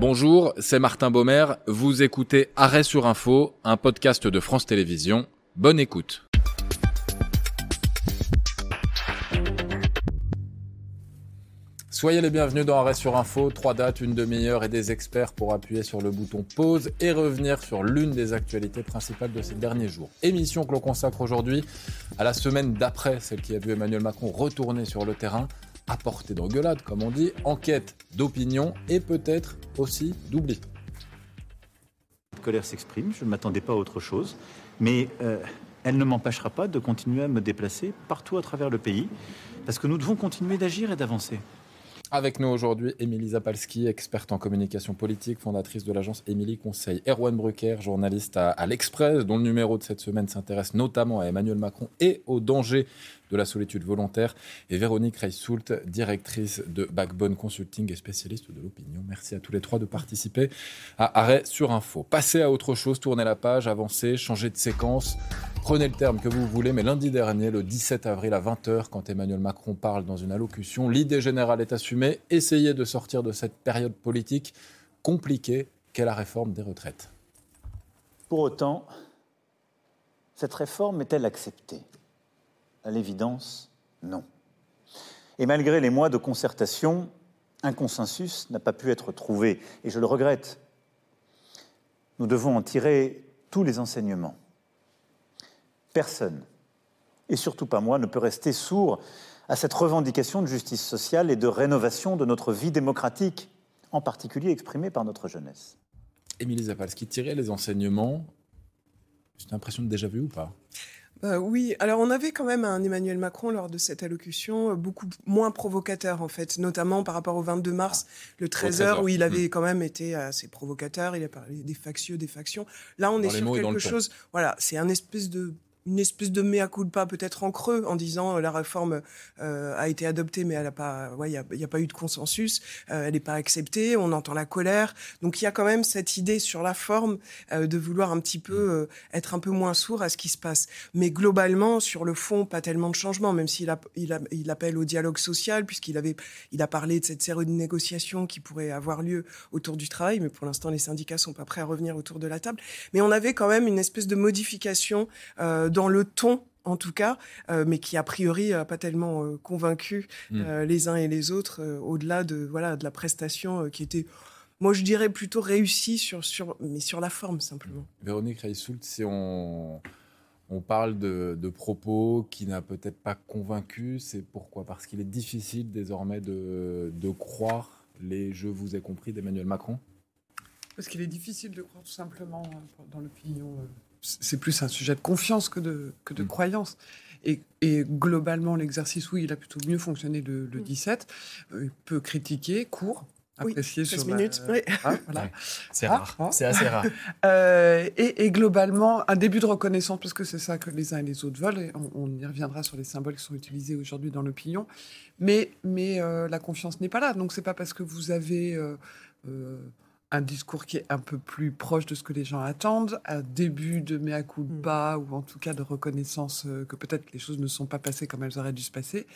Bonjour, c'est Martin Baumer. Vous écoutez Arrêt sur Info, un podcast de France Télévisions. Bonne écoute. Soyez les bienvenus dans Arrêt sur Info. Trois dates, une demi-heure et des experts pour appuyer sur le bouton pause et revenir sur l'une des actualités principales de ces derniers jours. Émission que l'on consacre aujourd'hui à la semaine d'après, celle qui a vu Emmanuel Macron retourner sur le terrain, à portée d'engueulade, comme on dit, enquête d'opinion et peut-être aussi d'oubli. La colère s'exprime, je ne m'attendais pas à autre chose, mais euh, elle ne m'empêchera pas de continuer à me déplacer partout à travers le pays, parce que nous devons continuer d'agir et d'avancer. Avec nous aujourd'hui, Émilie Zapalski, experte en communication politique, fondatrice de l'agence Émilie Conseil. Erwan Brucker, journaliste à, l'Express, dont le numéro de cette semaine s'intéresse notamment à Emmanuel Macron et aux dangers de la solitude volontaire. Et Véronique Reissoult, directrice de Backbone Consulting et spécialiste de l'opinion. Merci à tous les trois de participer à Arrêt sur Info. Passez à autre chose, tournez la page, avancez, changez de séquence. Prenez le terme que vous voulez, mais lundi dernier, le 17 avril à 20h, quand Emmanuel Macron parle dans une allocution, l'idée générale est assumée. Essayez de sortir de cette période politique compliquée qu'est la réforme des retraites. Pour autant, cette réforme est-elle acceptée? À l'évidence, non. Et malgré les mois de concertation, un consensus n'a pas pu être trouvé, et je le regrette. Nous devons en tirer tous les enseignements. Personne, et surtout pas moi, ne peut rester sourd à cette revendication de justice sociale et de rénovation de notre vie démocratique, en particulier exprimée par notre jeunesse. Émilie Zapalski, tirer les enseignements, c'est une impression de déjà vu ou pas? Euh, oui, alors on avait quand même un Emmanuel Macron lors de cette allocution euh, beaucoup moins provocateur en fait, notamment par rapport au 22 mars, le 13h où il avait mmh. quand même été assez provocateur, il a parlé des factieux, des factions. Là on Dans est sur quelque chose, voilà, c'est un espèce de une espèce de mea culpa peut-être en creux en disant euh, la réforme euh, a été adoptée mais elle a pas ouais il y a, pas eu de consensus euh, elle n'est pas acceptée on entend la colère. Donc il y a quand même cette idée sur la forme de vouloir un petit peu être un peu moins sourd à ce qui se passe. Mais globalement sur le fond pas tellement de changement même s'il il, a, il appelle au dialogue social puisqu'il avait il a parlé de cette série de négociations qui pourrait avoir lieu autour du travail mais pour l'instant les syndicats sont pas prêts à revenir autour de la table. Mais on avait quand même une espèce de modification dans le ton en tout cas, euh, mais qui a priori n'a pas tellement euh, convaincu Mm. euh, les uns et les autres, euh, au-delà de voilà de la prestation euh, qui était, moi je dirais plutôt réussie sur sur mais sur la forme simplement. Véronique Reissoult, si on, on parle de, de propos qui n'a peut-être pas convaincu, c'est pourquoi? Parce qu'il est difficile désormais de, de croire les je vous ai compris d'Emmanuel Macron? Parce qu'il est difficile de croire tout simplement euh, dans l'opinion. C'est plus un sujet de confiance que de, que de Mm. croyance. Et, et globalement, l'exercice, oui, il a plutôt mieux fonctionné le, le Mm. 17. Euh, il peut critiquer, court, Oui, apprécier 16 sur la- minutes, oui. Voilà. Ouais. C'est Ah, rare. ah. C'est assez rare. Euh, et, et globalement, un début de reconnaissance, parce que c'est ça que les uns et les autres veulent, et on, on y reviendra sur les symboles qui sont utilisés aujourd'hui dans l'opinion, mais, mais euh, la confiance n'est pas là. Donc c'est pas parce que vous avez euh, euh, un discours qui est un peu plus proche de ce que les gens attendent, un début de mea culpa, ou en tout cas de reconnaissance euh, que peut-être les choses ne sont pas passées comme elles auraient dû se passer,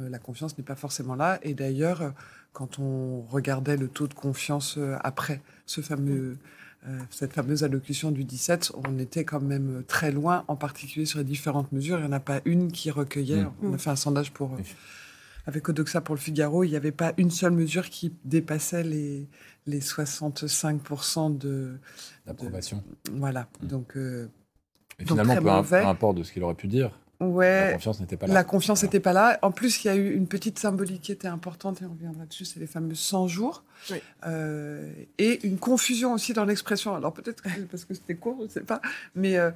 euh, la confiance n'est pas forcément là. Et d'ailleurs, quand on regardait le taux de confiance euh, après ce fameux, euh, cette fameuse allocution du 17, on était quand même très loin, en particulier sur les différentes mesures. Il n'y en a pas une qui recueillait. Mm. On a fait un sondage pour, euh. Avec Odoxa pour le Figaro. Il n'y avait pas une seule mesure qui dépassait les, les 65% de. d'approbation. Voilà. Mm. Donc, euh, Et Donc, finalement, très peu, im- mauvais. peu importe de ce qu'il aurait pu dire, la confiance n'était pas là. La confiance Voilà. n'était pas là. En plus, il y a eu une petite symbolique qui était importante, et on reviendra dessus, c'est les fameux 100 jours. Oui. Euh, et une confusion aussi dans l'expression. Alors peut-être parce que c'était court, je ne sais pas. Mais euh,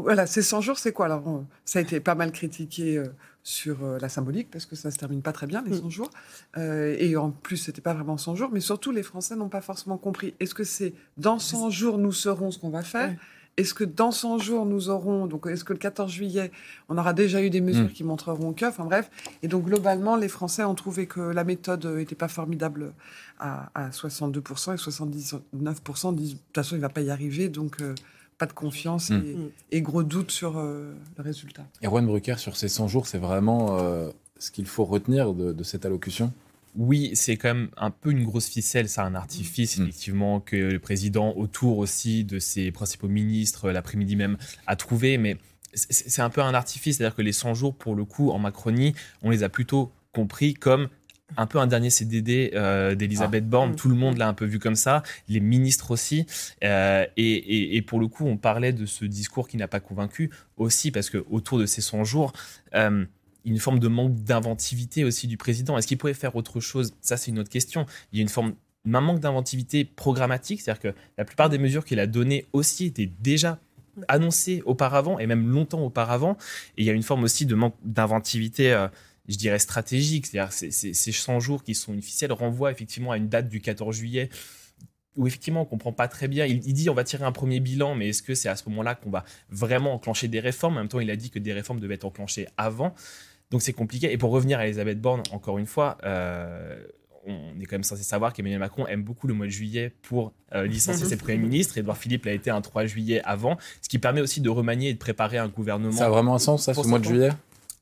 voilà, ces 100 jours, c'est quoi Alors, on- ça a été pas mal critiqué euh, sur euh, la symbolique, parce que ça se termine pas très bien, les Mm. 100 jours. Euh, et en plus, c'était pas vraiment 100 jours. Mais surtout, les Français n'ont pas forcément compris. Est-ce que c'est dans 100 jours, nous saurons ce qu'on va faire? Est-ce que dans 100 jours, nous aurons, donc est-ce que le 14 juillet, on aura déjà eu des mesures Mm. qui montreront que, enfin bref. Et donc globalement, les Français ont trouvé que la méthode n'était pas formidable à, à 62% et 79% disent de toute façon, il ne va pas y arriver, donc euh, pas de confiance Mm. et, et gros doute sur euh, le résultat. Erwan Brucker, sur ces 100 jours, c'est vraiment euh, ce qu'il faut retenir de, de cette allocution? Oui, c'est quand même un peu une grosse ficelle, ça, un artifice, Mm. effectivement, que le président, autour aussi de ses principaux ministres, l'après-midi même, a trouvé. Mais c'est un peu un artifice, c'est-à-dire que les 100 jours, pour le coup, en Macronie, on les a plutôt compris comme un peu un dernier CDD euh, d'Elisabeth Borne. Mm. Tout le monde l'a un peu vu comme ça, les ministres aussi. Euh, et, et- et pour le coup, on parlait de ce discours qui n'a pas convaincu aussi, parce que autour de ces 100 jours, euh, une forme de manque d'inventivité aussi du président. Est-ce qu'il pourrait faire autre chose? Ça, c'est une autre question. Il y a une forme un manque d'inventivité programmatique, c'est-à-dire que la plupart des mesures qu'il a données aussi étaient déjà annoncées auparavant et même longtemps auparavant. Et il y a une forme aussi de manque d'inventivité, euh, je dirais stratégique, c'est-à-dire ces, ces, ces 100 jours qui sont ficelle renvoient effectivement à une date du 14 juillet où effectivement on comprend pas très bien. Il, il dit on va tirer un premier bilan, mais est-ce que c'est à ce moment-là qu'on va vraiment enclencher des réformes? En même temps, il a dit que des réformes devaient être enclenchées avant. Donc c'est compliqué. Et pour revenir à Elisabeth Borne, encore une fois, euh, on est quand même censé savoir qu'Emmanuel Macron aime beaucoup le mois de juillet pour euh, licencier ses premiers ministres. Edouard Philippe l'a été un 3 juillet avant, ce qui permet aussi de remanier et de préparer un gouvernement. Ça a vraiment un sens, ça, ce mois de juillet?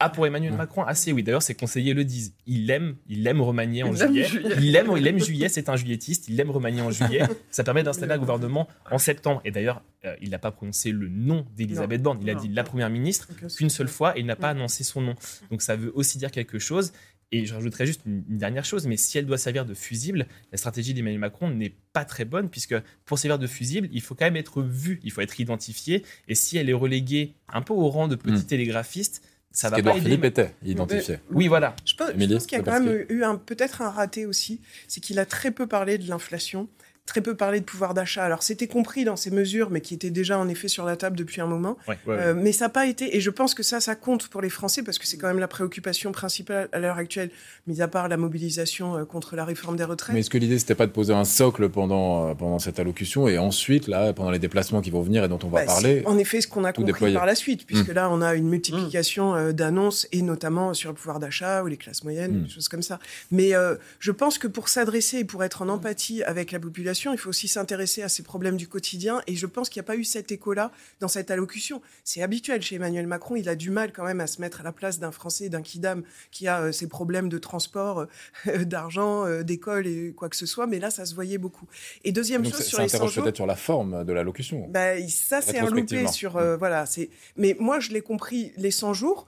Ah, pour Emmanuel Ouais. Macron, assez oui. D'ailleurs, ses conseillers le disent. Il aime, il aime remanier en Il aime juillet. juillet. Il aime, il aime juillet. C'est un juilletiste. Il aime remanier en juillet. Ça permet d'installer un gouvernement en septembre. Et d'ailleurs, euh, il n'a pas prononcé le nom d'Elisabeth Borne. Il a Non. dit la première ministre qu'une seule fois et il n'a pas annoncé son nom. Donc ça veut aussi dire quelque chose. Et je rajouterais juste une, une dernière chose, mais si elle doit servir de fusible, la stratégie d'Emmanuel Macron n'est pas très bonne, puisque pour servir de fusible, il faut quand même être vu, il faut être identifié. Et si elle est reléguée un peu au rang de petit Mm. télégraphiste, ça va pas. Philippe était identifié. Oui, voilà. Je pense, pense qu'il y a quand même eu un- peut-être un raté aussi, c'est qu'il a très peu parlé de l'inflation, très peu parlé de pouvoir d'achat. Alors c'était compris dans ces mesures, mais qui étaient déjà en effet sur la table depuis un moment. Ouais. Euh, mais ça n'a pas été, et je pense que ça, ça compte pour les Français parce que c'est quand même la préoccupation principale à l'heure actuelle, mis à part la mobilisation euh, contre la réforme des retraites. Mais est-ce que l'idée, c'était pas de poser un socle pendant, euh, pendant cette allocution et ensuite, là, pendant les déplacements qui vont venir et dont on va Bah, parler, En effet, ce qu'on a compris déployer. par la suite, puisque Mm. là, on a une multiplication d'annonces, et notamment sur le pouvoir d'achat ou les classes moyennes, Mm. des choses comme ça. Mais euh, je pense que pour s'adresser et pour être en empathie avec la population, il faut aussi s'intéresser à ces problèmes du quotidien, et je pense qu'il n'y a pas eu cet écho-là dans cette allocution. C'est habituel chez Emmanuel Macron, il a du mal quand même à se mettre à la place d'un Français, d'un Kidam, qui a euh, ses problèmes de transport, euh, d'argent, euh, d'école et quoi que ce soit, mais là, ça se voyait beaucoup. Et deuxième donc chose sur les 100 interroge jours... peut-être sur la forme de l'allocution. Bah, ça, c'est un loupé sur. euh, voilà, c'est. Mais moi, je l'ai compris les 100 jours.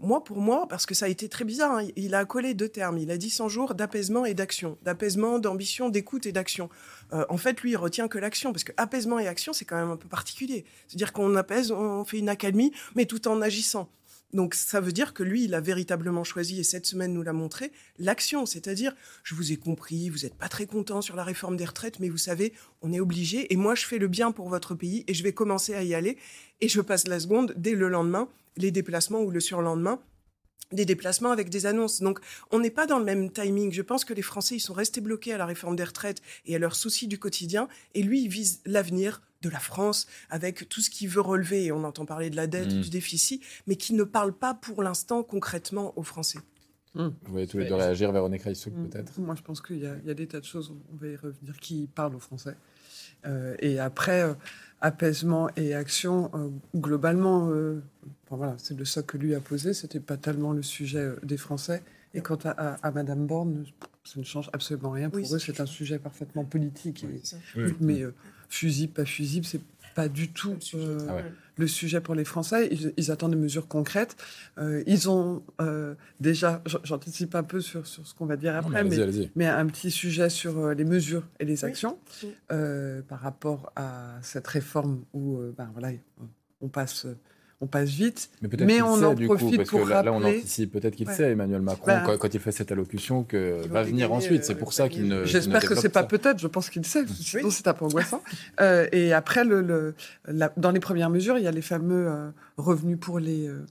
moi, pour moi, parce que ça a été très bizarre, hein, il a collé deux termes. Il a dit 100 jours d'apaisement et d'action. D'apaisement, d'ambition, d'écoute et d'action. Euh, en fait, lui, il retient que l'action, parce que apaisement et action, c'est quand même un peu particulier. C'est-à-dire qu'on apaise, on fait une accalmie, mais tout en agissant. Donc ça veut dire que lui, il a véritablement choisi, et cette semaine nous l'a montré, l'action. C'est-à-dire, je vous ai compris, vous n'êtes pas très content sur la réforme des retraites, mais vous savez, on est obligé, et moi je fais le bien pour votre pays, et je vais commencer à y aller, et je passe la seconde dès le lendemain, les déplacements ou le surlendemain des déplacements avec des annonces. Donc, on n'est pas dans le même timing. Je pense que les Français, ils sont restés bloqués à la réforme des retraites et à leurs soucis du quotidien. Et lui, il vise l'avenir de la France avec tout ce qu'il veut relever. Et on entend parler de la dette, Mm. du déficit, mais qui ne parle pas pour l'instant concrètement aux Français. Vous voulez tous les deux réagir, Véronique Reissouk, Mm. peut-être? Moi, je pense qu'il y, a- il y a des tas de choses, on va y revenir, qui parlent au français. Euh, et après, euh, apaisement et action, euh, globalement, euh, enfin, voilà, c'est le socle que lui a posé, c'était pas tellement le sujet euh, des Français. Et quant à, à, à Madame Borne, ça ne change absolument rien. Pour Oui, eux, c'est un sujet parfaitement politique. et- Oui. Mais euh, fusible, pas fusible, c'est pas du tout euh, Ah ouais. le sujet pour les Français. Ils, ils attendent des mesures concrètes. Euh, ils ont euh, déjà, j'anticipe un peu sur, sur ce qu'on va dire Non, mais après, mais, un petit sujet sur les mesures et les actions Oui. par rapport à cette réforme où ben, voilà, on passe, on passe vite. Mais peut-être Mais qu'il on sait, en du coup, parce pour que là, là, on anticipe, peut-être qu'il Ouais. sait, Emmanuel Macron, Ben, quand, quand il fait cette allocution, que va venir gagner, ensuite. euh, C'est pour ça qu'il gagner. ne. J'espère qu'il que c'est pas peut-être, je pense qu'il sait, sinon Oui. c'est un peu angoissant. Euh, et après, le, le- la- dans les premières mesures, il y a les fameux euh, revenus pour les, euh,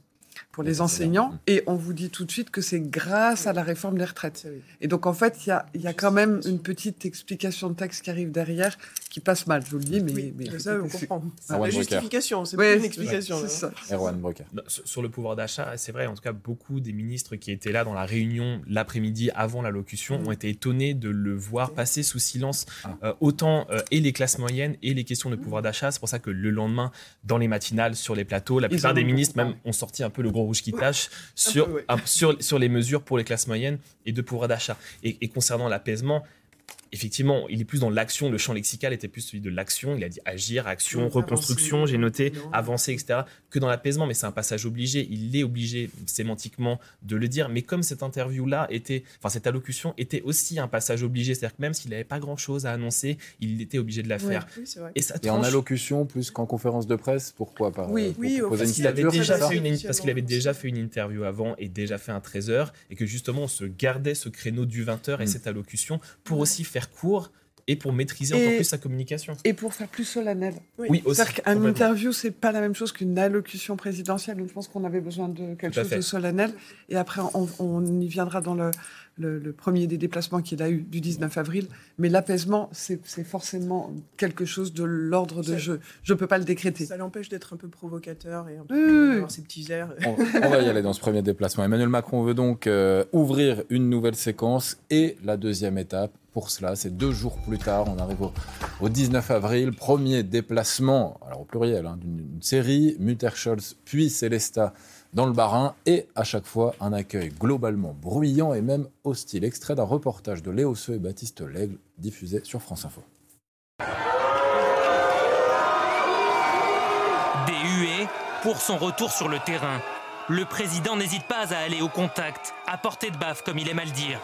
pour Les les enseignants. enseignants, et on vous dit tout de suite que c'est grâce à la réforme des retraites. Et donc, en fait, il y a, il y a quand même une petite explication de texte qui arrive derrière, qui passe mal, je vous le dis, mais... Oui, mais ça, on comprend. C'est Erwan la Brucker. justification, c'est Ouais, une explication. ça. Erwan Broca. Non, Sur le pouvoir d'achat, c'est vrai, en tout cas, beaucoup des ministres qui étaient là dans la réunion l'après-midi avant l'allocution Mhm. ont été étonnés de le voir passer sous silence Ah. euh, autant euh, et les classes moyennes et les questions de pouvoir d'achat. C'est pour ça que le lendemain, dans les matinales, sur les plateaux, la plupart des ministres même ont sorti un peu le gros rouge qui tâche sur, peu, ouais. un- sur, sur les mesures pour les classes moyennes et de pouvoir d'achat. Et, et concernant l'apaisement, effectivement, il est plus dans l'action, le champ lexical était plus celui de l'action. Il a dit agir, action, Oui, reconstruction, avancer, j'ai noté, non. avancer, etc., que dans l'apaisement. Mais c'est un passage obligé. Il est obligé sémantiquement de le dire. Mais comme cette interview-là était, enfin, cette allocution était aussi un passage obligé, c'est-à-dire que même s'il n'avait pas grand-chose à annoncer, il était obligé de la faire. Oui, c'est vrai. Et ça Et en allocution plus qu'en conférence de presse, pourquoi pas Oui. pour Oui, qu'il avait déjà fait une, parce qu'il avait déjà fait une interview avant et déjà fait un 13h et que justement on se gardait ce créneau du 20h et Mm. cette allocution pour aussi faire court et pour maîtriser Et- encore plus sa communication. Et pour faire plus solennel. Oui, aussi. C'est-à-dire qu'une complètement. interview, c'est pas la même chose qu'une allocution présidentielle. Donc, je pense qu'on avait besoin de quelque chose fait. de solennel. Et après, on, on y viendra dans le, le- le premier des déplacements qu'il a eu du 19 avril. Mais l'apaisement, c'est c'est forcément quelque chose de l'ordre de Ça- jeu. Je peux pas le décréter. Ça l'empêche d'être un peu provocateur et un peu Oui, oui, oui. avoir ses petits airs. On, on va y aller dans ce premier déplacement. Emmanuel Macron veut donc euh, ouvrir une nouvelle séquence et la deuxième étape. Pour cela, c'est deux jours plus tard, on arrive au, au 19 avril, premier déplacement, alors au pluriel, hein, d'une série, Mutter-Scholz puis Célesta dans le Bas-Rhin, et à chaque fois un accueil globalement bruyant et même hostile. Extrait d'un reportage de Léo Seux et Baptiste Lègle, diffusé sur France Info. Des huées pour son retour sur le terrain. Le président n'hésite pas à aller au contact, à portée de baffe comme il aime à le dire.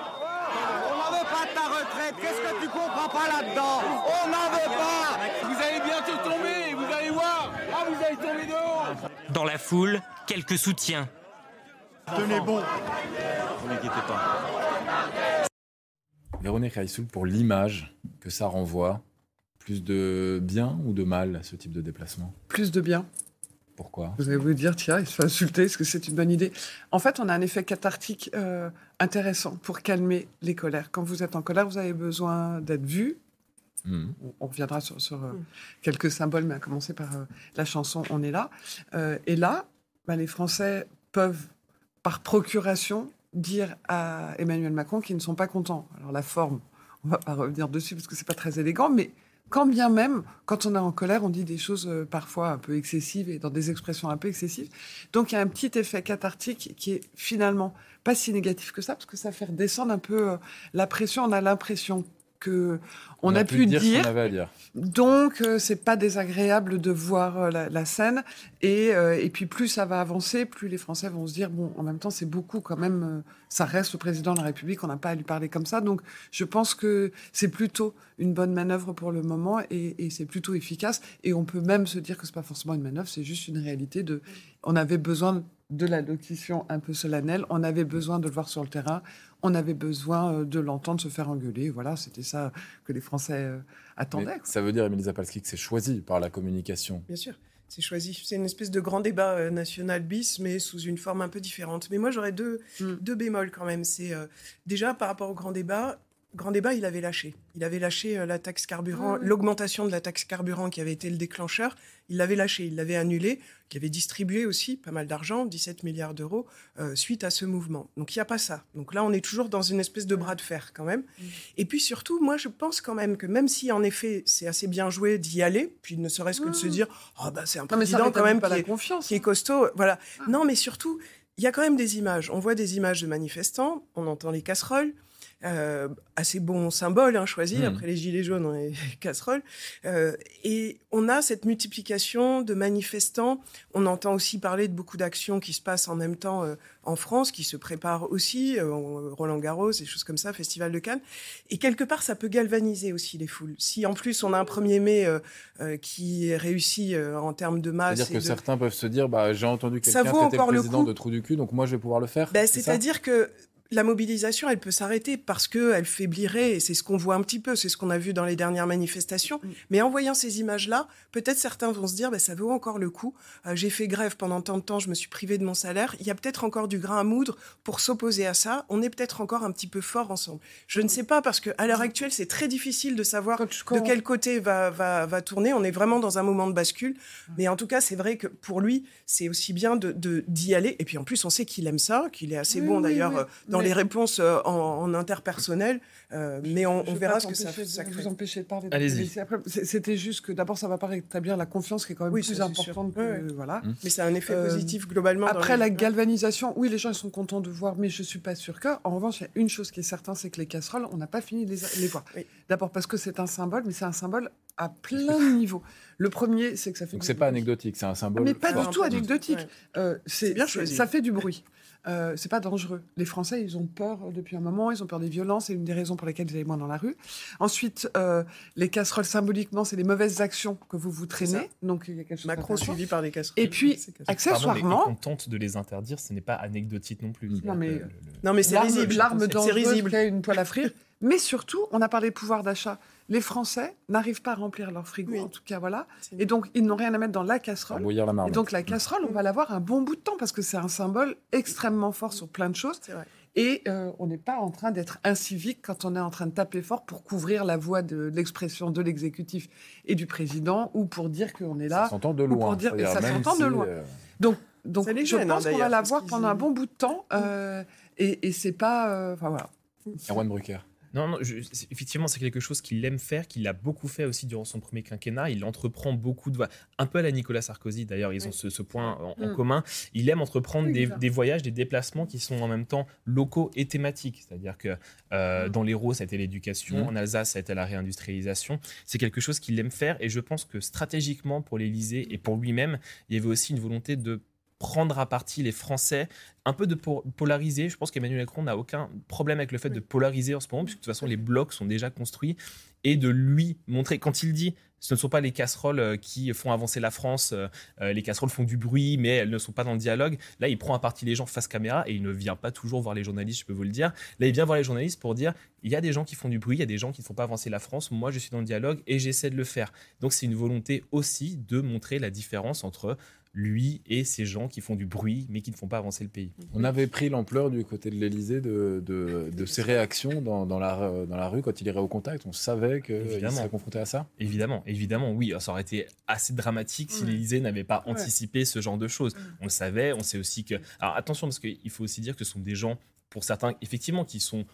On n'en veut pas de ta retraite. Qu'est-ce que tu comprends pas là-dedans On n'en veut pas. Vous allez bientôt tomber. Vous allez voir. Ah, vous allez tomber de haut. Dans la foule, quelques soutiens. Tenez bon. Véronique Reissoul, pour l'image que ça renvoie, plus de bien ou de mal ce type de déplacement? Plus de bien. Pourquoi? Vous allez vous dire, tiens, il se fait insulter, est-ce que c'est une bonne idée? En fait, on a un effet cathartique euh, intéressant pour calmer les colères. Quand vous êtes en colère, vous avez besoin d'être vu. Hmm. On- On reviendra sur, sur, euh, Mm. quelques symboles, mais à commencer par euh, la chanson On est là. Euh, et là, bah, les Français peuvent, par procuration, dire à Emmanuel Macron qu'ils ne sont pas contents. Alors la forme, on va pas revenir dessus parce que c'est pas très élégant, mais quand bien même, quand on est en colère, on dit des choses euh, parfois un peu excessives et dans des expressions un peu excessives. Donc il y a un petit effet cathartique qui est finalement pas si négatif que ça, parce que ça fait redescendre un peu euh, la pression. On a l'impression que on, a, pu dire, ce dire qu'on avait à dire. donc, euh, c'est pas désagréable de voir euh, la, la scène. Et, euh, et puis, plus ça va avancer, plus les Français vont se dire bon, en même temps, c'est beaucoup quand même. ça reste le président de la République, on n'a pas à lui parler comme ça. Donc, je pense que c'est plutôt une bonne manœuvre pour le moment et, et c'est plutôt efficace. Et on peut même se dire que c'est pas forcément une manœuvre, c'est juste une réalité de. On avait besoin de la locution un peu solennelle, on avait besoin de le voir sur le terrain, on avait besoin euh, de l'entendre se faire engueuler. Voilà, c'était ça que les Français euh, attendaient. Mais ça veut dire, Émilie Zapalski, que c'est choisi par la communication. Bien sûr, c'est choisi. C'est une espèce de grand débat euh, national bis, mais sous une forme un peu différente. Mais moi, j'aurais deux, Mm. deux bémols quand même. C'est euh, déjà par rapport au grand débat. Grand débat, il avait lâché. Il avait lâché euh, la taxe carburant, Ah l'augmentation de la taxe carburant qui avait été le déclencheur. Il l'avait lâché, il l'avait annulé, qui avait distribué aussi pas mal d'argent, 17 milliards d'euros, euh, suite à ce mouvement. Donc il n'y a pas ça. Donc là, on est toujours dans une espèce de bras de fer quand même. Mm. Et puis surtout, moi, je pense quand même que même si en effet c'est assez bien joué d'y aller, puis ne serait-ce que de se Mm. dire, oh bah c'est un Non, président quand même pas qui la est, confiance. qui est costaud, voilà. Ah. Non, mais surtout, il y a quand même des images. On voit des images de manifestants, on entend les casseroles. Euh, assez bon symbole hein, choisi Mhm. après les gilets jaunes les casseroles. Euh, et on a cette multiplication de manifestants. On entend aussi parler de beaucoup d'actions qui se passent en même temps euh, en France qui se préparent aussi euh, Roland Garros et choses comme ça Festival de Cannes. Et quelque part ça peut galvaniser aussi les foules. Si en plus on a un 1er mai euh, euh, qui est réussi euh, en termes de masse C'est-à-dire et que de- certains peuvent se dire bah, j'ai entendu quelqu'un encore le président de trou du cul, donc moi je vais pouvoir le faire. Ça? C'est-à-dire que la mobilisation, elle peut s'arrêter parce qu'elle faiblirait, et c'est ce qu'on voit un petit peu, c'est ce qu'on a vu dans les dernières manifestations. Mm. Mais en voyant ces images-là, peut-être certains vont se dire, ben, ça vaut encore le coup. Euh, J'ai fait grève pendant tant de temps, je me suis privé de mon salaire. Il y a peut-être encore du grain à moudre pour s'opposer à ça. On est peut-être encore un petit peu fort ensemble. Je ne sais pas parce qu'à l'heure actuelle, c'est très difficile de savoir de quel côté va, va, va tourner. On est vraiment dans un moment de bascule. Mais en tout cas, c'est vrai que pour lui, c'est aussi bien de de- d'y aller. Et puis en plus, on sait qu'il aime ça, qu'il est assez Oui, bon oui, d'ailleurs oui. euh, dans Les réponses euh, en, en interpersonnel, euh, mais on, verra ce que ça, de- ça crée. vous empêcher de parler. Allez-y. C'était juste que d'abord, ça va pas rétablir la confiance qui est quand même Oui, plus importante. que- Ouais, Voilà. Mais c'est un effet Euh, positif globalement. Après la galvanisation, oui, les gens ils sont contents de voir, mais je suis pas sûr que. En revanche, il y a une chose qui est certaine, c'est que les casseroles, on n'a pas fini de les, les voir. Oui. D'abord parce que c'est un symbole, mais c'est un symbole à plein de niveaux. Le premier, c'est que ça fait. Donc c'est pas anecdotique, c'est un symbole. Mais pas du tout anecdotique. ouais. Euh, c'est bien choisi. Ça fait du bruit. Euh, c'est pas dangereux. Les Français, ils ont peur depuis un moment. Ils ont peur des violences. C'est une des raisons pour lesquelles ils allaient moins dans la rue. Ensuite, euh, les casseroles symboliquement, c'est les mauvaises actions que vous vous traînez. Donc il y a quelque chose. Macron suivi par des casseroles. Et puis, casse- Pardon, accessoirement, qu'on tente de les interdire, ce n'est pas anecdotique non plus. Non, mais- que le- le- Non, mais c'est risible. l'arme C'est dangereuse une poêle à frire. Mais surtout, on a parlé pouvoir d'achat. Les Français n'arrivent pas à remplir leur frigo, Oui. en tout cas, voilà. Et donc, ils n'ont rien à mettre dans la casserole. bouillir la Et donc, la casserole, on va l'avoir un bon bout de temps parce que c'est un symbole extrêmement fort sur plein de choses. Vrai. Et euh, on n'est pas en train d'être incivique quand on est en train de taper fort pour couvrir la voix de l'expression de l'exécutif et du président ou pour dire qu'on est Ça là. s'entend de pour loin. dire- c'est-à-dire ça s'entend de loin. euh, Donc, donc Ça je gêne, hein, pense qu'on va d'ailleurs, la parce voir qu'ils pendant un bon bout de temps. euh, et et c'est pas. euh, Enfin, voilà. Erwan Brucker. Non, non, je- effectivement, c'est quelque chose qu'il aime faire, qu'il a beaucoup fait aussi durant son premier quinquennat. Il entreprend beaucoup de voyages, un peu à la Nicolas Sarkozy d'ailleurs, ils ont ce, ce point en, en Mm. commun. Il aime entreprendre Oui, des, ça. des voyages, des déplacements qui sont en même temps locaux et thématiques. C'est-à-dire que euh, Mm. dans l'Hérault, ça a été l'éducation, Mm. en Alsace, ça a été la réindustrialisation. C'est quelque chose qu'il aime faire et je pense que stratégiquement pour l'Élysée et pour lui-même, il y avait aussi une volonté de prendre à partie les Français, un peu de po- polariser. Je pense qu'Emmanuel Macron n'a aucun problème avec le fait de polariser en ce moment, puisque de toute façon les blocs sont déjà construits, et de lui montrer, quand il dit ce ne sont pas les casseroles euh, qui font avancer la France, euh, euh, les casseroles font du bruit, mais elles ne sont pas dans le dialogue. Là, il prend à partie les gens face caméra et il ne vient pas toujours voir les journalistes, je peux vous le dire. Là, il vient voir les journalistes pour dire il y a des gens qui font du bruit, il y a des gens qui ne font pas avancer la France, moi je suis dans le dialogue et j'essaie de le faire. Donc c'est une volonté aussi de montrer la différence entre lui et ces gens qui font du bruit mais qui ne font pas avancer le pays. On avait pris l'ampleur du côté de l'Elysée de, de, de ses réactions dans, dans, la, dans la rue quand il irait au contact. On savait qu'il serait confronté à ça. Évidemment, évidemment, oui, ça aurait été assez dramatique si Ouais. l'Élysée n'avait pas Ouais. anticipé ce genre de choses. On le savait, on sait aussi que. Alors attention, parce qu'il faut aussi dire que ce sont des gens, pour certains, effectivement, qui sont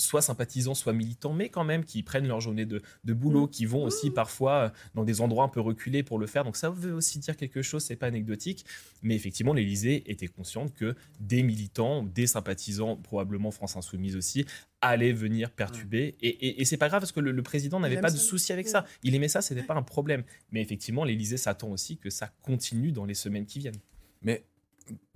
soit sympathisants, soit militants, mais quand même qui prennent leur journée de, de boulot, qui vont aussi parfois euh, dans des endroits un peu reculés pour le faire. Donc ça veut aussi dire quelque chose, c'est pas anecdotique. Mais effectivement, l'Élysée était consciente que des militants, des sympathisants, probablement France Insoumise aussi, allaient venir perturber. Et, et, et c'est pas grave parce que le, le président n'avait pas de souci avec ça. Il aimait ça, c'était pas un problème. Mais effectivement, l'Élysée s'attend aussi que ça continue dans les semaines qui viennent. Mais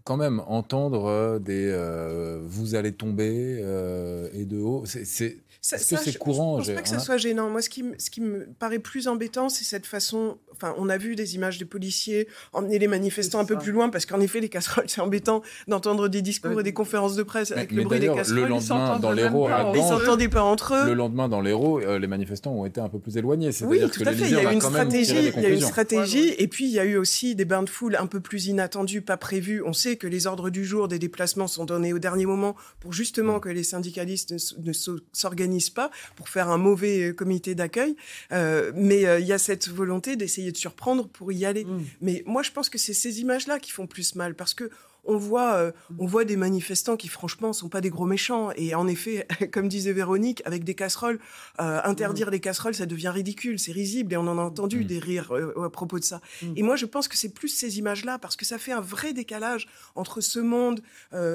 quand même, entendre euh, des euh, vous allez tomber euh, et de haut, c'est- c'est. Ça- Est-ce que c'est courant, Je pense j'ai- pas que ça soit gênant. Moi, ce qui, me- ce qui me paraît plus embêtant, c'est cette façon. Enfin, on a vu des images des policiers emmener les manifestants un peu plus loin, parce qu'en effet, les casseroles, c'est embêtant d'entendre des discours et des conférences de presse avec Mais- le mais bruit des d'ailleurs, le casseroles. lendemain, dans l'Hérault Ils Ganges, s'entendaient pas entre eux. le lendemain dans l'Hérault, euh, les manifestants ont été un peu plus éloignés. Oui, tout que à fait. Il y a eu une stratégie. Il y a eu une stratégie. Et puis, il y a eu aussi des bains de foule un peu plus inattendus, pas prévus. On sait que les ordres du jour des déplacements sont donnés au dernier moment pour Mm. justement que les syndicalistes ne s- ne s'o- s'organisent pas pour faire un mauvais euh, comité d'accueil. Euh, mais euh, il y a cette volonté d'essayer de surprendre pour y aller. Mm. Mais moi, je pense que c'est ces images-là qui font plus mal parce que on voit, euh, on voit des manifestants qui, franchement, sont pas des gros méchants. Et en effet, comme disait Véronique, avec des casseroles, euh, interdire les casseroles, ça devient ridicule, c'est risible. Et on en a entendu Mm. des rires euh, à propos de ça. Mm. Et moi, je pense que c'est plus ces images-là parce que ça fait un vrai décalage entre ce monde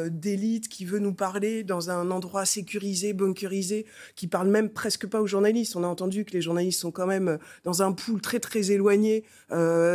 d'élite qui veut nous parler dans un endroit sécurisé, bunkerisé, qui parle même presque pas aux journalistes. On a entendu que les journalistes sont quand même dans un pool très très éloigné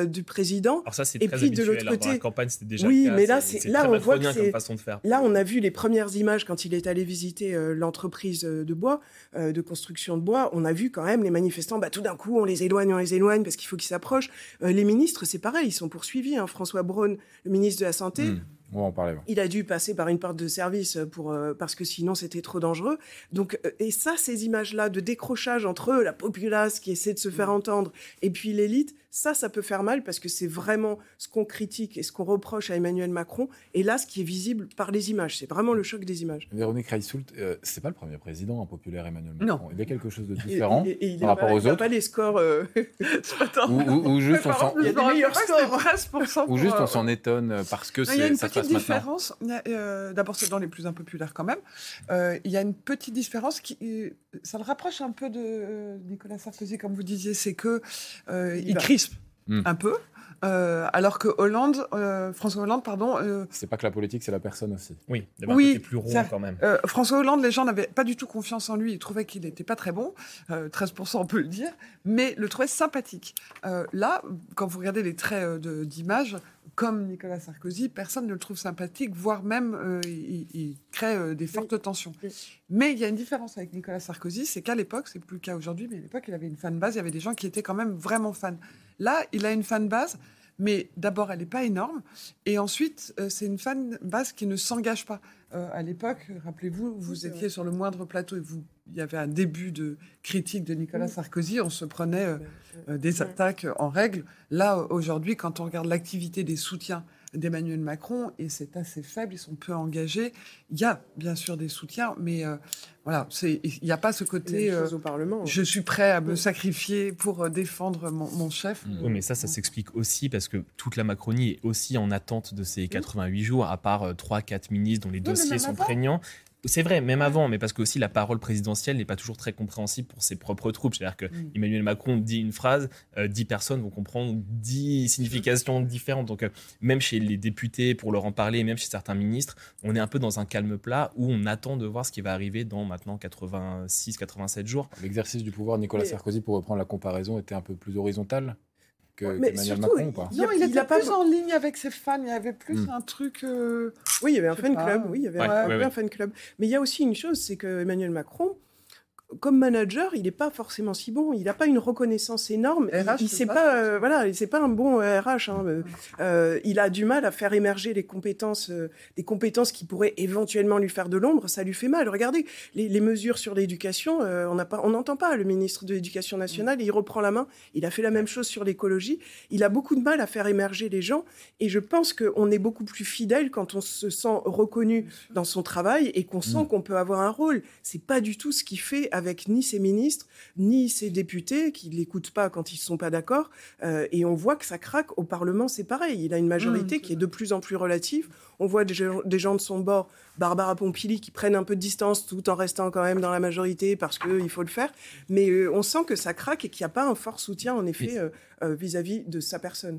du président. Alors ça, c'est Et très puis, de l'autre. Dans la côté- campagne, c'était déjà Oui, le cas. mais là, c'est- là, très on voit que comme c'est- façon de faire. Là, on a vu les premières images quand il est allé visiter euh, l'entreprise euh, de bois, euh, de construction de bois. On a vu quand même les manifestants, bah, tout d'un coup, on les éloigne, on les éloigne parce qu'il faut qu'ils s'approchent. Euh, les ministres, c'est pareil, ils sont poursuivis. hein. François Braun, le ministre de la Santé, Hmm. On va en parler. ouais. il a dû passer par une porte de service pour, euh, parce que sinon c'était trop dangereux. Donc, euh, et ça, ces images-là de décrochage entre eux, la populace qui essaie de se faire entendre, et puis l'élite, Ça, ça peut faire mal parce que c'est vraiment ce qu'on critique et ce qu'on reproche à Emmanuel Macron. Et là, ce qui est visible par les images, c'est vraiment le choc des images. Véronique Reissoult, euh, c'est pas le premier président impopulaire Emmanuel Non. Macron. Il y a quelque chose de différent Et- et- et il par a rapport pas- aux il a autres. pas les scores. euh, Ou, ou- ou juste on s'en- Il y a des meilleurs scores. 13% ou juste on euh, s'en étonne euh, parce que Non, Il y a c'est- une ça se petite passe maintenant. différence. Il y a, euh, D'abord, c'est dans les plus impopulaires quand même. Euh, il y a une petite différence qui, euh, ça le rapproche un peu de euh, Nicolas Sarkozy, comme vous disiez, c'est que euh, Il il va. Hmm. un peu, euh, alors que Hollande, euh, François Hollande, pardon, euh, C'est pas que la politique, c'est la personne aussi. Oui, il avait un Oui, côté plus rond quand même. Euh, François Hollande, les gens n'avaient pas du tout confiance en lui. Ils trouvaient qu'il n'était pas très bon. Euh, 13%, on peut le dire. Mais le trouvaient sympathique. Euh, là, quand vous regardez les traits euh, d'image, comme Nicolas Sarkozy, personne ne le trouve sympathique, voire même euh, il, il crée euh, des fortes tensions. Oui. Mais il y a une différence avec Nicolas Sarkozy, c'est qu'à l'époque, c'est plus le cas aujourd'hui, mais à l'époque, il avait une fan base, il y avait des gens qui étaient quand même vraiment fans. Là, il a une fan base, mais d'abord, elle n'est pas énorme, et ensuite, euh, c'est une fan base qui ne s'engage pas. Euh, à l'époque, rappelez-vous, vous étiez sur le moindre plateau et vous, il y avait un début de critique de Nicolas. Sarkozy, on se prenait euh, euh, des attaques en règle. Là, aujourd'hui, quand on regarde l'activité des soutiens d'Emmanuel Macron, et c'est assez faible, ils sont peu engagés, il y a bien sûr des soutiens, mais euh, voilà, c'est- il n'y a pas ce côté euh, au Parlement. je suis prêt à me Oui. sacrifier pour euh, défendre mon, mon chef. Mm. Oui, mais ça, ça s'explique aussi parce que toute la Macronie est aussi en attente de ces 88 jours, à part 3-4 ministres dont les dossiers sont prégnants. C'est vrai, même avant, mais parce que aussi la parole présidentielle n'est pas toujours très compréhensible pour ses propres troupes. C'est-à-dire que Mm. Emmanuel Macron dit une phrase, euh, 10 personnes vont comprendre 10 significations différentes. Donc, euh, même chez les députés, pour leur en parler, même chez certains ministres, on est un peu dans un calme plat où on attend de voir ce qui va arriver dans maintenant 86-87 jours. L'exercice du pouvoir de Nicolas Sarkozy, pour reprendre la comparaison, était un peu plus horizontal que Ouais, mais surtout, Macron ou pas il- Non, il, il était a pas- plus en ligne avec ses fans, il y avait plus Mm. un truc... euh, Oui, il y avait un fan pas. club. Oui, il y avait Ouais, un, ouais, un ouais. fan club. Mais il y a aussi une chose, c'est que Emmanuel Macron, comme manager, il n'est pas forcément si bon. Il n'a pas une reconnaissance énorme. Il- RH, il c'est pas, euh, voilà, c'est pas un bon RH. hein. Euh, euh, il a du mal à faire émerger les compétences, euh, des compétences qui pourraient éventuellement lui faire de l'ombre. Ça lui fait mal. Regardez les, les mesures sur l'éducation. euh, on n'a pas, on n'entend pas le ministre de l'Éducation nationale. Et il reprend la main. Il a fait la même chose sur l'écologie. Il a beaucoup de mal à faire émerger les gens. Et je pense qu'on est beaucoup plus fidèle quand on se sent reconnu dans son travail et qu'on sent Mm. qu'on peut avoir un rôle. C'est pas du tout ce qu'il fait avec ni ses ministres, ni ses députés qui l'écoutent pas quand ils sont pas d'accord. Euh, et on voit que ça craque au Parlement, c'est pareil. Il a une majorité Mm, qui est de plus en plus relative. On voit des gens, des gens de son bord, Barbara Pompili, qui prennent un peu de distance tout en restant quand même dans la majorité parce qu'il faut le faire. Mais euh, on sent que ça craque et qu'il n'y a pas un fort soutien, en effet, euh, euh, vis-à-vis de sa personne.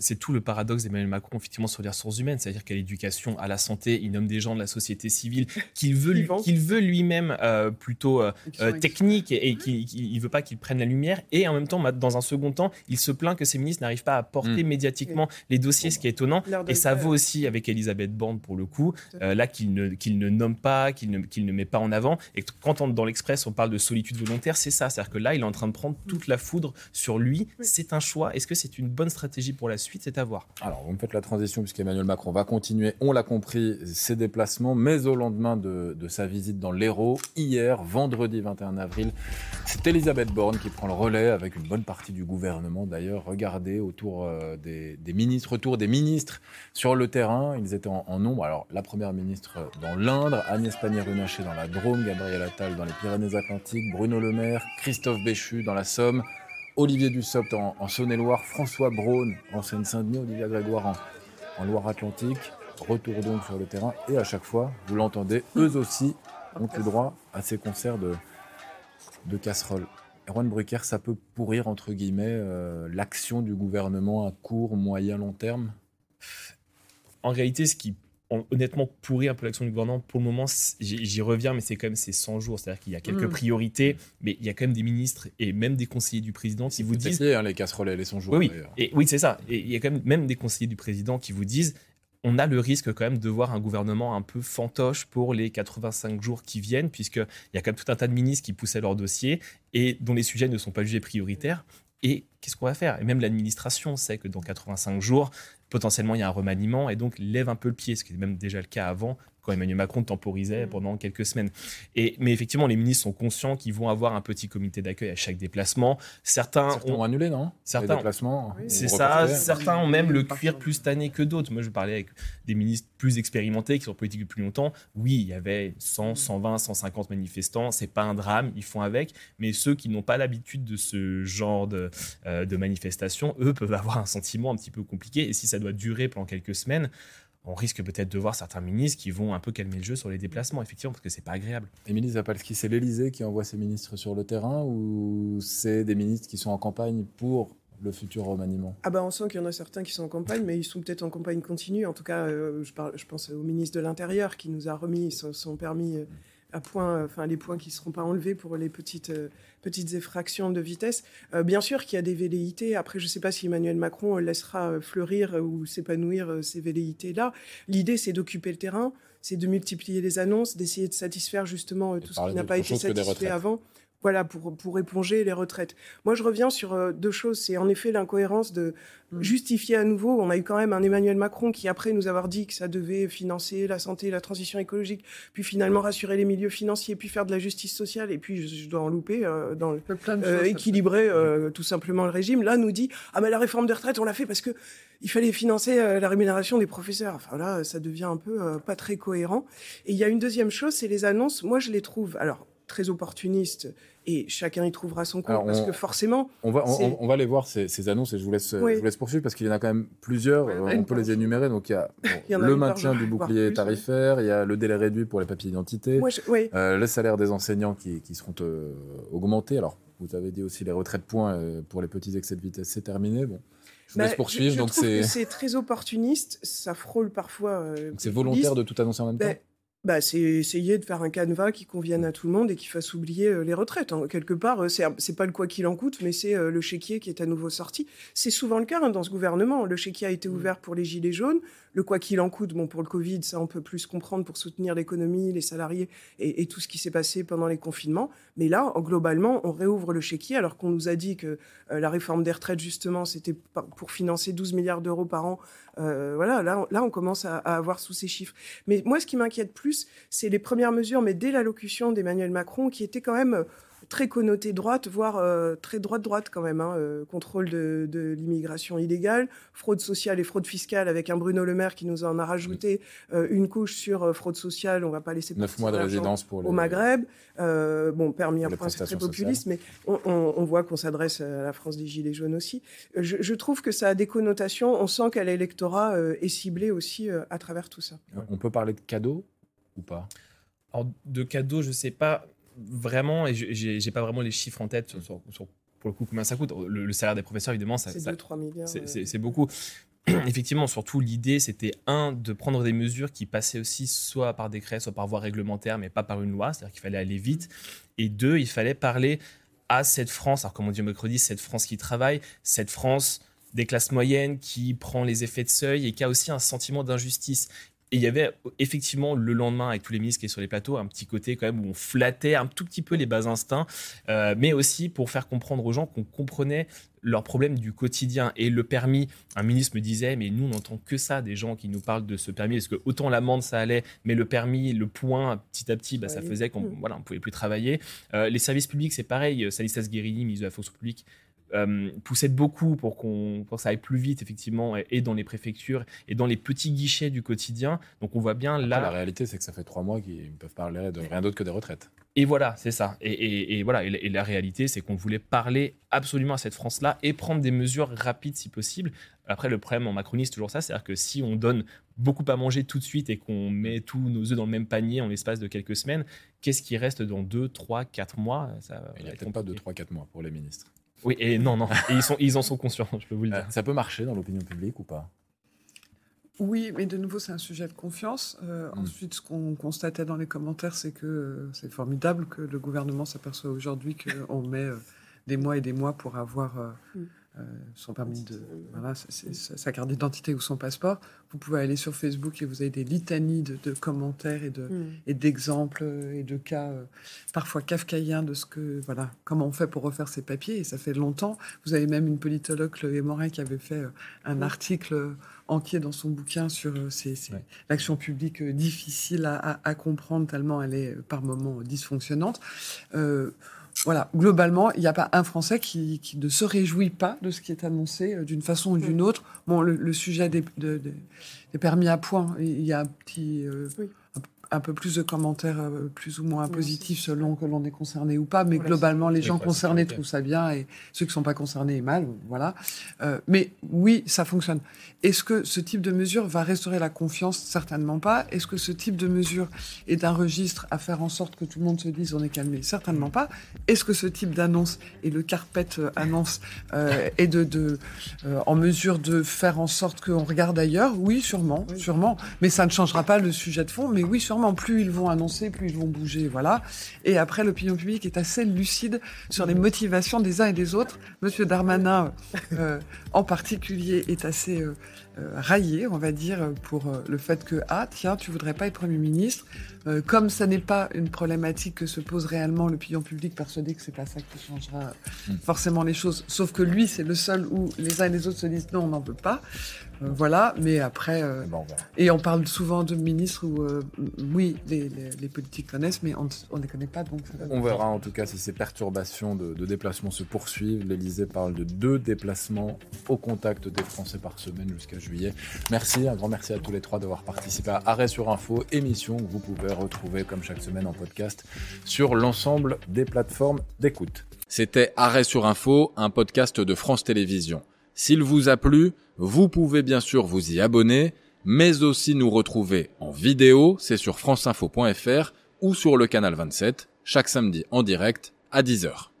C'est tout le paradoxe d'Emmanuel Macron, effectivement, sur les ressources humaines. C'est-à-dire qu'à l'éducation, à la santé, il nomme des gens de la société civile qu'il veut, qu'il veut lui-même euh, plutôt euh, euh, technique et, et qu'il ne veut pas qu'il prenne la lumière. Et en même temps, dans un second temps, il se plaint que ces ministres n'arrivent pas à porter Mm. médiatiquement les dossiers, ce qui est étonnant. Et ça vaut aussi avec Elisabeth Borne pour le coup, euh, là qu'il ne, qu'il ne nomme pas, qu'il ne, qu'il ne met pas en avant. Et quand on, dans l'Express on parle de solitude volontaire, c'est ça. C'est-à-dire que là, il est en train de prendre toute la foudre sur lui. Oui. C'est un choix. Est-ce que c'est une bonne stratégie pour la suite? C'est à voir. Alors, vous me faites la transition puisqu'Emmanuel Macron va continuer, on l'a compris, ses déplacements, mais au lendemain de, de sa visite dans l'Hérault, hier, vendredi 21 avril, c'est Elisabeth Borne qui prend le relais avec une bonne partie du gouvernement. D'ailleurs, regardez autour euh, des, des ministres, autour des ministres sur le terrain, ils étaient en, en nombre. Alors, la première ministre dans l'Indre, Agnès Pannier-Runacher dans la Drôme, Gabriel Attal dans les Pyrénées-Atlantiques, Bruno Le Maire, Christophe Béchu dans la Somme, Olivier Dussopt en, Saône-et-Loire, François Braun en Seine-Saint-Denis, Olivia Grégoire en, Loire-Atlantique. Retour donc sur le terrain et à chaque fois, vous l'entendez, eux aussi ont eu droit à ces concerts de, de casseroles. Erwan Brucker, ça peut pourrir, entre guillemets, euh, l'action du gouvernement à court, moyen, long terme? En réalité, ce qui honnêtement pourrit un peu l'action du gouvernement pour le moment, j'y reviens, mais c'est quand même ces 100 jours. C'est-à-dire qu'il y a quelques Mm. priorités, mais il y a quand même des ministres et même des conseillers du président qui vous C'est disent hein, les casseroles et les 100 jours. Oui, oui. d'ailleurs. Et, oui, c'est ça. Et il y a quand même, même des conseillers du président qui vous disent on a le risque quand même de voir un gouvernement un peu fantoche pour les 85 jours qui viennent, puisqu'il y a quand même tout un tas de ministres qui poussaient leur dossier et dont les sujets ne sont pas jugés prioritaires. Et qu'est-ce qu'on va faire? Et même l'administration sait que dans 85 jours, potentiellement, il y a un remaniement et donc lève un peu le pied, ce qui est même déjà le cas avant, quand Emmanuel Macron temporisait Mm. pendant quelques semaines. Et, mais effectivement, les ministres sont conscients qu'ils vont avoir un petit comité d'accueil à chaque déplacement. Certains, Certains ont ont annulé, non? Certains- Les déplacements. Oui. ont c'est ça, certains ont même le cuir plus tanné que d'autres. Moi, je parlais avec des ministres plus expérimentés qui sont en politique depuis longtemps. Oui, il y avait 100, 120, 150 manifestants. C'est pas un drame, ils font avec. Mais ceux qui n'ont pas l'habitude de ce genre de, euh, de manifestation, eux, peuvent avoir un sentiment un petit peu compliqué. Et si ça doit durer pendant quelques semaines, on risque peut-être de voir certains ministres qui vont un peu calmer le jeu sur les déplacements, effectivement, parce que c'est pas agréable. Émilie Zapalski, c'est l'Elysée qui envoie ses ministres sur le terrain ou c'est des ministres qui sont en campagne pour le futur remaniement? Ah bah on sent qu'il y en a certains qui sont en campagne, mais ils sont peut-être en campagne continue. En tout cas, euh, je, parle, je pense au ministre de l'Intérieur qui nous a remis son, son permis euh, à point, euh, enfin les points qui ne seront pas enlevés pour les petites, euh, petites effractions de vitesse. Euh, bien sûr qu'il y a des velléités. Après, je ne sais pas si Emmanuel Macron laissera fleurir ou s'épanouir ces velléités-là. L'idée, c'est d'occuper le terrain, c'est de multiplier les annonces, d'essayer de satisfaire justement tout ce qui n'a pas été satisfait avant. Voilà, pour, pour éponger les retraites. Moi, je reviens sur euh, deux choses. C'est en effet l'incohérence de Mm. justifier à nouveau. On a eu quand même un Emmanuel Macron qui, après nous avoir dit que ça devait financer la santé, la transition écologique, puis finalement rassurer les milieux financiers, puis faire de la justice sociale, et puis je, je dois en louper, euh, dans le, euh, choses, équilibrer euh, tout simplement le régime. Là, nous dit ah mais la réforme des retraites, on l'a fait parce que il fallait financer euh, la rémunération des professeurs. Enfin là, ça devient un peu euh, pas très cohérent. Et il y a une deuxième chose, c'est les annonces. Moi, je les trouve alors très opportunistes et chacun y trouvera son compte parce que forcément, on va, on, va les voir, ces, ces annonces, et je vous laisse, Oui. je vous laisse poursuivre parce qu'il y en a quand même plusieurs. Ouais, euh, ouais, on peut les énumérer. Donc, il y a bon, Il y en a le maintien du bouclier plus, tarifaire, il y a le délai réduit pour les papiers d'identité, euh, les salaires des enseignants qui, qui seront euh, augmentés. Alors, vous avez dit aussi les retraits de points euh, pour les petits excès de vitesse, c'est terminé. Bon, je vous Bah, laisse poursuivre. je donc, trouve c'est que c'est très opportuniste. Ça frôle parfois. c'est volontaire de tout annoncer en même temps? Ben, bah, c'est essayer de faire un canevas qui convienne à tout le monde et qui fasse oublier euh, les retraites. hein. Quelque part, euh, c'est pas le quoi qu'il en coûte, mais c'est euh, le chéquier qui est à nouveau sorti. C'est souvent le cas hein, dans ce gouvernement. Le chéquier a été ouvert pour les gilets jaunes. Le quoi qu'il en coûte, bon, pour le Covid, ça on peut plus comprendre pour soutenir l'économie, les salariés et, tout ce qui s'est passé pendant les confinements. Mais là, en- globalement, on réouvre le chéquier alors qu'on nous a dit que euh, la réforme des retraites, justement, c'était pour financer 12 milliards d'euros par an. Euh, voilà, là, on- commence à, à avoir sous ces chiffres. Mais moi, ce qui m'inquiète plus, c'est les premières mesures, mais dès l'allocution d'Emmanuel Macron, qui était quand même très connotée droite, voire euh, très droite-droite quand même. hein, euh, contrôle de, de l'immigration illégale, fraude sociale et fraude fiscale, avec un Bruno Le Maire qui nous en a rajouté euh, une couche sur euh, fraude sociale. On va pas laisser 9 partir mois de résidence pour les, au Maghreb. Euh, bon, permis à point, c'est très populiste, mais on, on- on voit qu'on s'adresse à la France des Gilets jaunes aussi. Je, je trouve que ça a des connotations. On sent qu'à l'électorat euh, est ciblé aussi euh, à travers tout ça. On peut parler de cadeaux ou pas? Alors, de cadeaux, je sais pas vraiment, et je- j'ai pas vraiment les chiffres en tête sur, sur- sur, pour le coup combien ça coûte. Le, le salaire des professeurs, évidemment, ça, C'est ça- 2-3 milliards. c'est- beaucoup. Effectivement, surtout l'idée, c'était un de prendre des mesures qui passaient aussi soit par décret, soit par voie réglementaire, mais pas par une loi, c'est-à-dire qu'il fallait aller vite. Et deux, il fallait parler à cette France, alors comme on dit au mercredi, cette France qui travaille, cette France des classes moyennes qui prend les effets de seuil et qui a aussi un sentiment d'injustice. Et il y avait effectivement le lendemain, avec tous les ministres qui étaient sur les plateaux, un petit côté quand même où on flattait un tout petit peu les bas instincts, euh, mais aussi pour faire comprendre aux gens qu'on comprenait leurs problèmes du quotidien. Et le permis, un ministre me disait, mais nous, on n'entend que ça, des gens qui nous parlent de ce permis, parce que autant l'amende, ça allait, mais le permis, le point, petit à petit, bah, ça faisait qu'on Mm. voilà, on pouvait plus travailler. Euh, les services publics, c'est pareil. Stanislas Guérini, ministre de la fonction publique, euh, poussait beaucoup pour, qu'on, pour que ça aille plus vite, effectivement, et, et dans les préfectures, et dans les petits guichets du quotidien. Donc on voit bien là... Après, La réalité, c'est que ça fait trois mois qu'ils ne peuvent parler de rien d'autre que des retraites. Et voilà, c'est ça. Et, et- et voilà. Et, la- réalité, c'est qu'on voulait parler absolument à cette France-là et prendre des mesures rapides si possible. Après, le problème en Macronie, c'est toujours ça. C'est-à-dire que si on donne beaucoup à manger tout de suite et qu'on met tous nos œufs dans le même panier en l'espace de quelques semaines, qu'est-ce qui reste dans 2, 3, 4 mois? Ça Il n'y a peut-être pas de compliqué. 3-4 mois pour les ministres. Oui, et non, non. Et ils, sont, ils en sont conscients, je peux vous le Euh, dire. ça peut marcher dans l'opinion publique ou pas? Oui, mais de nouveau, c'est un sujet de confiance. Euh, Mm. Ensuite, ce qu'on constatait dans les commentaires, c'est que euh, c'est formidable que le gouvernement s'aperçoit aujourd'hui qu'on met euh, des mois et des mois pour avoir euh, Mm. Euh, son permis de voilà, c'est- sa carte d'identité ou son passeport, vous pouvez aller sur Facebook et vous avez des litanies de, de commentaires et de Mm. et d'exemples euh, et de cas euh, parfois kafkaïens de ce que voilà comment on fait pour refaire ses papiers et ça fait longtemps. Vous avez même une politologue Chloé Morin qui avait fait un article entier dans son bouquin sur ces- ces- Ouais. l'action publique difficile à, à- à comprendre tellement elle est par moments dysfonctionnante. Euh, voilà, globalement, il n'y a pas un Français qui, qui ne se réjouit pas de ce qui est annoncé euh, d'une façon ou d'une autre. Bon, le, le sujet des, de- de- des permis à points, il y a un petit, euh, Oui. Un, peu plus de commentaires euh, plus ou moins Oui, positifs selon que l'on est concerné ou pas, mais Voilà, globalement, les gens concernés trouvent ça bien et ceux qui ne sont pas concernés mal, voilà. Euh, mais oui, ça fonctionne. Est-ce que ce type de mesure va restaurer la confiance? Certainement pas. Est-ce que ce type de mesure est d'un registre à faire en sorte que tout le monde se dise on est calmé? Certainement pas. Est-ce que ce type d'annonce et le carpet euh, annonce euh, est de, de, en mesure de faire en sorte qu'on regarde ailleurs? Oui, sûrement, sûrement. Mais ça ne changera pas le sujet de fond. Mais oui, sûrement. Plus ils vont annoncer, plus ils vont bouger, voilà. Et après, l'opinion publique est assez lucide sur les motivations des uns et des autres. Monsieur Darmanin, euh, en particulier, est assez euh, euh, raillé, on va dire, pour euh, le fait que ah tiens, tu voudrais pas être Premier ministre. Euh, comme ça n'est pas une problématique que se pose réellement l'opinion publique, persuadée que c'est pas ça qui changera Mm. forcément les choses. Sauf que lui, c'est le seul où les uns et les autres se disent non, on n'en veut pas. Euh, voilà, mais après, euh, Bon, voilà. et on parle souvent de ministres où, euh, oui, les, les- les politiques connaissent, mais on ne les connaît pas, donc On verra en tout cas si ces perturbations de, de déplacement se poursuivent. L'Elysée parle de deux déplacements au contact des Français par semaine jusqu'à juillet. Merci, un grand merci à tous les trois d'avoir participé à Arrêt sur Info, émission que vous pouvez retrouver comme chaque semaine en podcast sur l'ensemble des plateformes d'écoute. C'était Arrêt sur Info, un podcast de France Télévisions. S'il vous a plu, vous pouvez bien sûr vous y abonner, mais aussi nous retrouver en vidéo, c'est sur franceinfo.fr ou sur le canal 27, chaque samedi en direct à 10h.